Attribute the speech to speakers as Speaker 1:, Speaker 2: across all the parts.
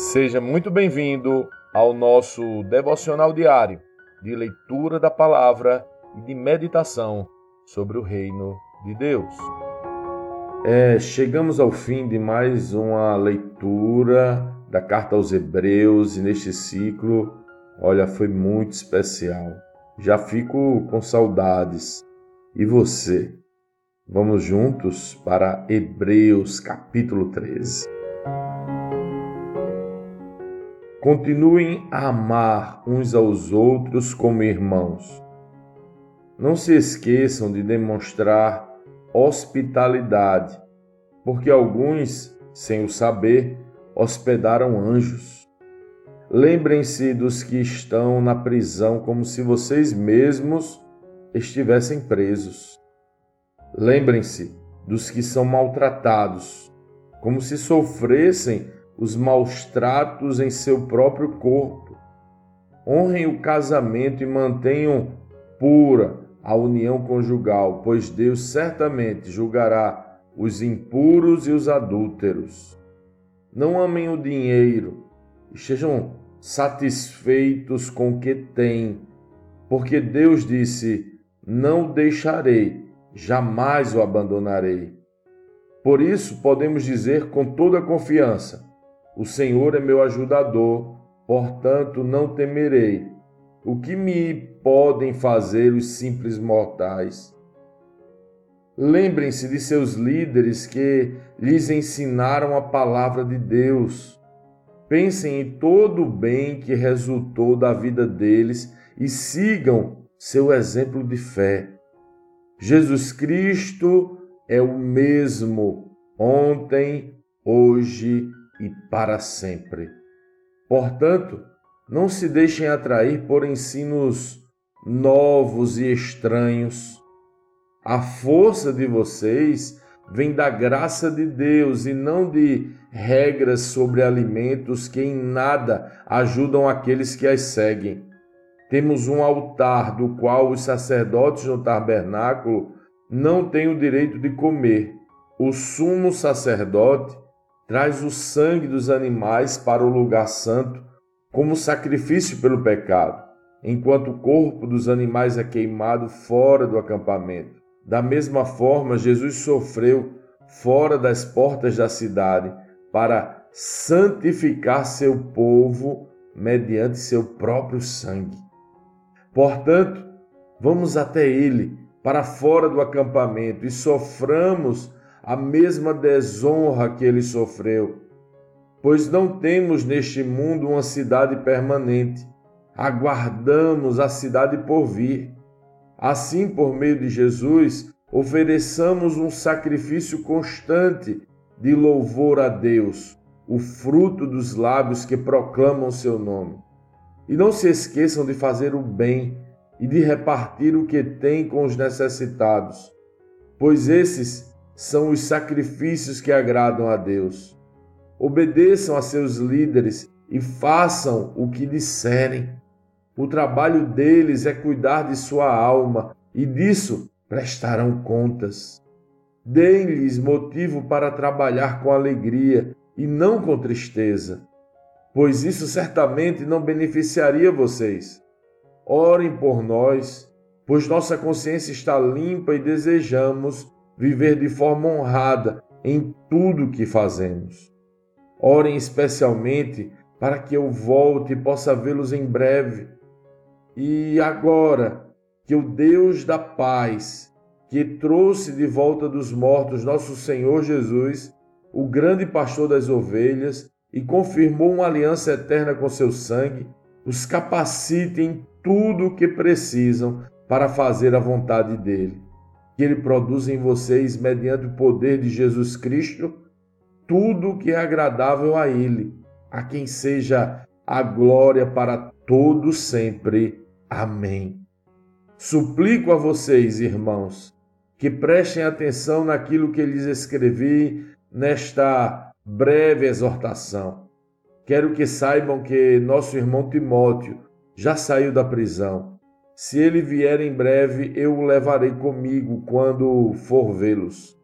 Speaker 1: Seja muito bem-vindo ao nosso devocional diário de leitura da palavra e de meditação sobre o reino de Deus. É, chegamos ao fim de mais uma leitura da carta aos Hebreus e neste ciclo, olha, foi muito especial. Já fico com saudades. E você? Vamos juntos para Hebreus capítulo 13. Continuem a amar uns aos outros como irmãos. Não se esqueçam de demonstrar hospitalidade, porque alguns, sem o saber, hospedaram anjos. Lembrem-se dos que estão na prisão como se vocês mesmos estivessem presos. Lembrem-se dos que são maltratados, como se sofressem os maus tratos em seu próprio corpo. Honrem o casamento e mantenham pura a união conjugal, pois Deus certamente julgará os impuros e os adúlteros. Não amem o dinheiro, estejam satisfeitos com o que têm, porque Deus disse: Não o deixarei, jamais o abandonarei. Por isso, podemos dizer com toda confiança: o Senhor é meu ajudador, portanto não temerei. O que me podem fazer os simples mortais? Lembrem-se de seus líderes que lhes ensinaram a palavra de Deus. Pensem em todo o bem que resultou da vida deles e sigam seu exemplo de fé. Jesus Cristo é o mesmo ontem, hoje e para sempre. Portanto, não se deixem atrair por ensinos novos e estranhos. A força de vocês vem da graça de Deus e não de regras sobre alimentos que em nada ajudam aqueles que as seguem. Temos um altar do qual os sacerdotes no tabernáculo não têm o direito de comer. O sumo sacerdote traz o sangue dos animais para o lugar santo como sacrifício pelo pecado, enquanto o corpo dos animais é queimado fora do acampamento. Da mesma forma, Jesus sofreu fora das portas da cidade para santificar seu povo mediante seu próprio sangue. Portanto, vamos até ele para fora do acampamento e soframos a mesma desonra que ele sofreu. Pois não temos neste mundo uma cidade permanente, aguardamos a cidade por vir. Assim, por meio de Jesus, ofereçamos um sacrifício constante de louvor a Deus, o fruto dos lábios que proclamam seu nome. E não se esqueçam de fazer o bem e de repartir o que têm com os necessitados, pois esses são os sacrifícios que agradam a Deus. Obedeçam a seus líderes e façam o que disserem. O trabalho deles é cuidar de sua alma e disso prestarão contas. Deem-lhes motivo para trabalhar com alegria e não com tristeza, pois isso certamente não beneficiaria vocês. Orem por nós, pois nossa consciência está limpa e desejamos viver de forma honrada em tudo que fazemos. Orem especialmente para que eu volte e possa vê-los em breve. E agora, que o Deus da paz, que trouxe de volta dos mortos nosso Senhor Jesus, o grande pastor das ovelhas, e confirmou uma aliança eterna com seu sangue, os capacite em tudo o que precisam para fazer a vontade dele que Ele produz em vocês, mediante o poder de Jesus Cristo, tudo que é agradável a Ele, a quem seja a glória para todos sempre. Amém. Suplico a vocês, irmãos, que prestem atenção naquilo que lhes escrevi nesta breve exortação. Quero que saibam que nosso irmão Timóteo já saiu da prisão se ele vier em breve, eu o levarei comigo quando for vê-los.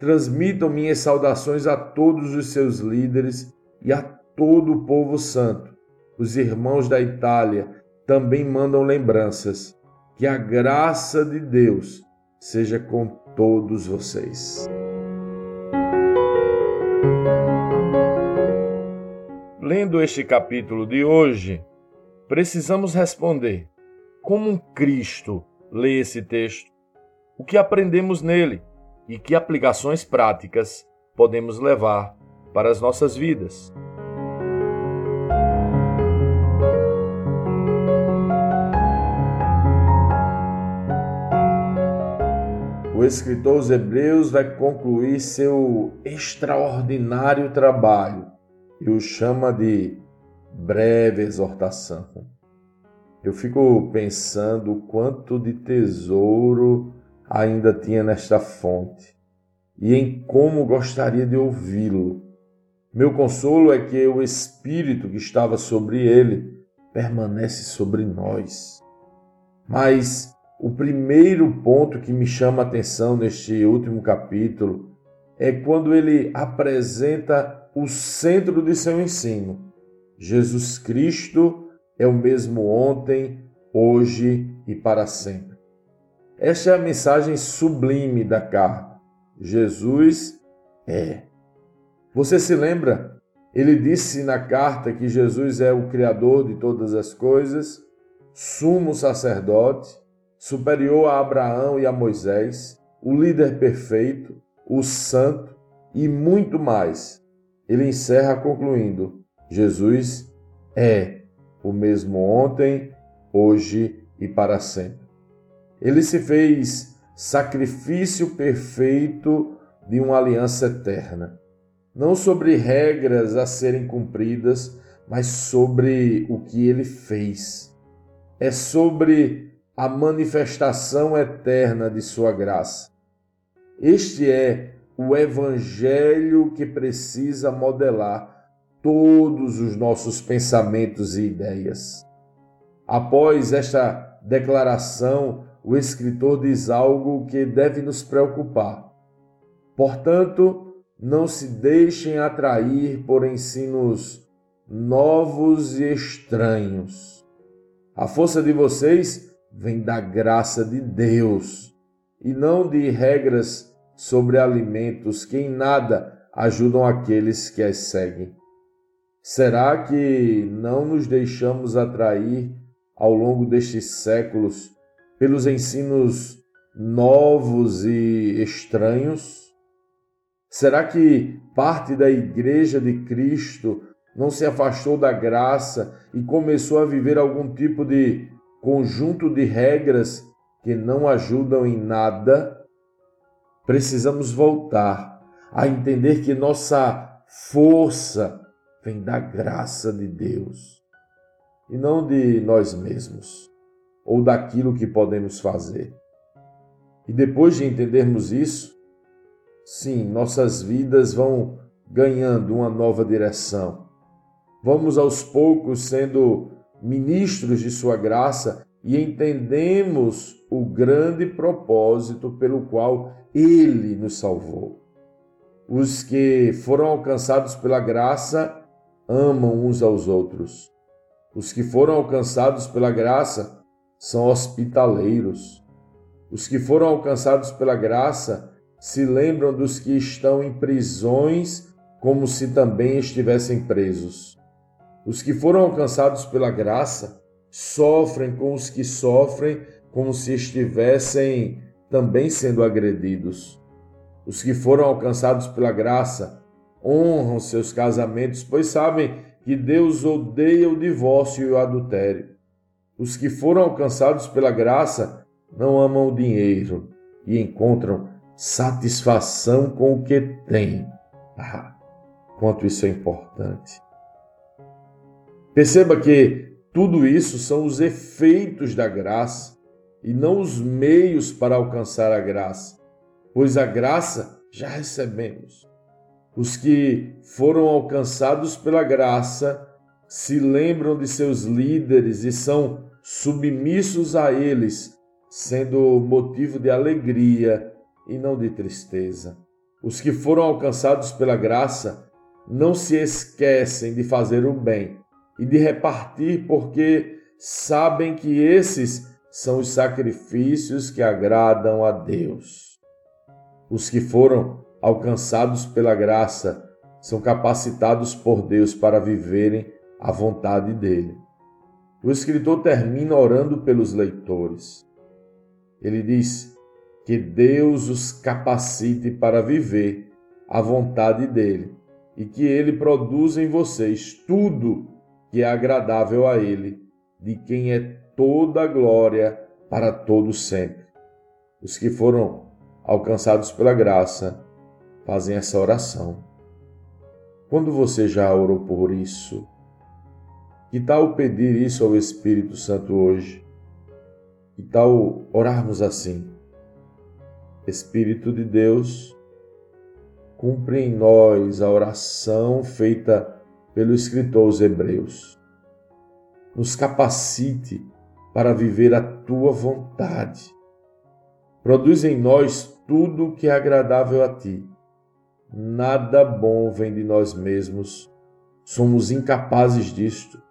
Speaker 1: Transmitam minhas saudações a todos os seus líderes e a todo o povo santo. Os irmãos da Itália também mandam lembranças. Que a graça de Deus seja com todos vocês. Lendo este capítulo de hoje, precisamos responder: como Cristo lê esse texto? O que aprendemos nele e que aplicações práticas podemos levar para as nossas vidas? o escritor aos Hebreus vai concluir seu extraordinário trabalho e o chama de breve exortação. Eu fico pensando quanto de tesouro ainda tinha nesta fonte e em como gostaria de ouvi-lo. Meu consolo é que o Espírito que estava sobre ele permanece sobre nós. Mas o primeiro ponto que me chama a atenção neste último capítulo é quando ele apresenta o centro de seu ensino. Jesus Cristo é o mesmo ontem, hoje e para sempre. Esta é a mensagem sublime da carta. Jesus é. Você se lembra? Ele disse na carta que Jesus é o Criador de todas as coisas, sumo sacerdote, superior a Abraão e a Moisés, o líder perfeito, o santo e muito mais. Ele encerra concluindo: Jesus é o mesmo ontem, hoje e para sempre. Ele se fez sacrifício perfeito de uma aliança eterna, não sobre regras a serem cumpridas, mas sobre o que ele fez. É sobre a manifestação eterna de Sua graça. Este é o Evangelho que precisa modelar todos os nossos pensamentos e ideias. Após esta declaração, o escritor diz algo que deve nos preocupar. Portanto, não se deixem atrair por ensinos novos e estranhos. A força de vocês vem da graça de Deus e não de regras sobre alimentos que em nada ajudam aqueles que as seguem. Será que não nos deixamos atrair ao longo destes séculos pelos ensinos novos e estranhos? Será que parte da Igreja de Cristo não se afastou da graça e começou a viver algum tipo de conjunto de regras que não ajudam em nada, precisamos voltar a entender que nossa força vem da graça de Deus e não de nós mesmos ou daquilo que podemos fazer. E depois de entendermos isso, sim, nossas vidas vão ganhando uma nova direção. Vamos aos poucos sendo ministros de Sua graça e entendemos o grande propósito pelo qual Ele nos salvou. Os que foram alcançados pela graça amam uns aos outros. Os que foram alcançados pela graça são hospitaleiros. Os que foram alcançados pela graça se lembram dos que estão em prisões como se também estivessem presos. Os que foram alcançados pela graça sofrem com os que sofrem como se estivessem também sendo agredidos. Os que foram alcançados pela graça honram seus casamentos, pois sabem que Deus odeia o divórcio e o adultério. Os que foram alcançados pela graça não amam o dinheiro e encontram satisfação com o que têm. Ah, quanto isso é importante. Perceba que tudo isso são os efeitos da graça e não os meios para alcançar a graça, pois a graça já recebemos. Os que foram alcançados pela graça se lembram de seus líderes e são submissos a eles, sendo motivo de alegria e não de tristeza. Os que foram alcançados pela graça não se esquecem de fazer o bem e de repartir, porque sabem que esses são os sacrifícios que agradam a Deus. Os que foram alcançados pela graça são capacitados por Deus para viverem a vontade dele. O escritor termina orando pelos leitores. Ele diz que Deus os capacite para viver a vontade dele e que ele produza em vocês tudo que é agradável a ele, de quem é toda a glória para todos sempre. Os que foram alcançados pela graça fazem essa oração. Quando você já orou por isso, que tal pedir isso ao Espírito Santo hoje? Que tal orarmos assim? Espírito de Deus, cumpre em nós a oração feita pelo escritor aos Hebreus. Nos capacite para viver a tua vontade. Produz em nós tudo o que é agradável a ti. Nada bom vem de nós mesmos, somos incapazes disto.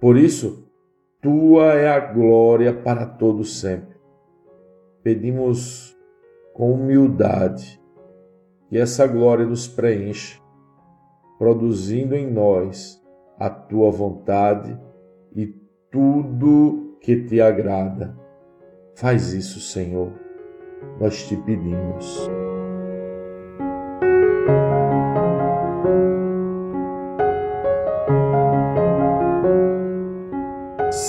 Speaker 1: Por isso, tua é a glória para todo sempre. Pedimos com humildade que essa glória nos preencha, produzindo em nós a tua vontade e tudo que te agrada. Faz isso, Senhor, nós te pedimos.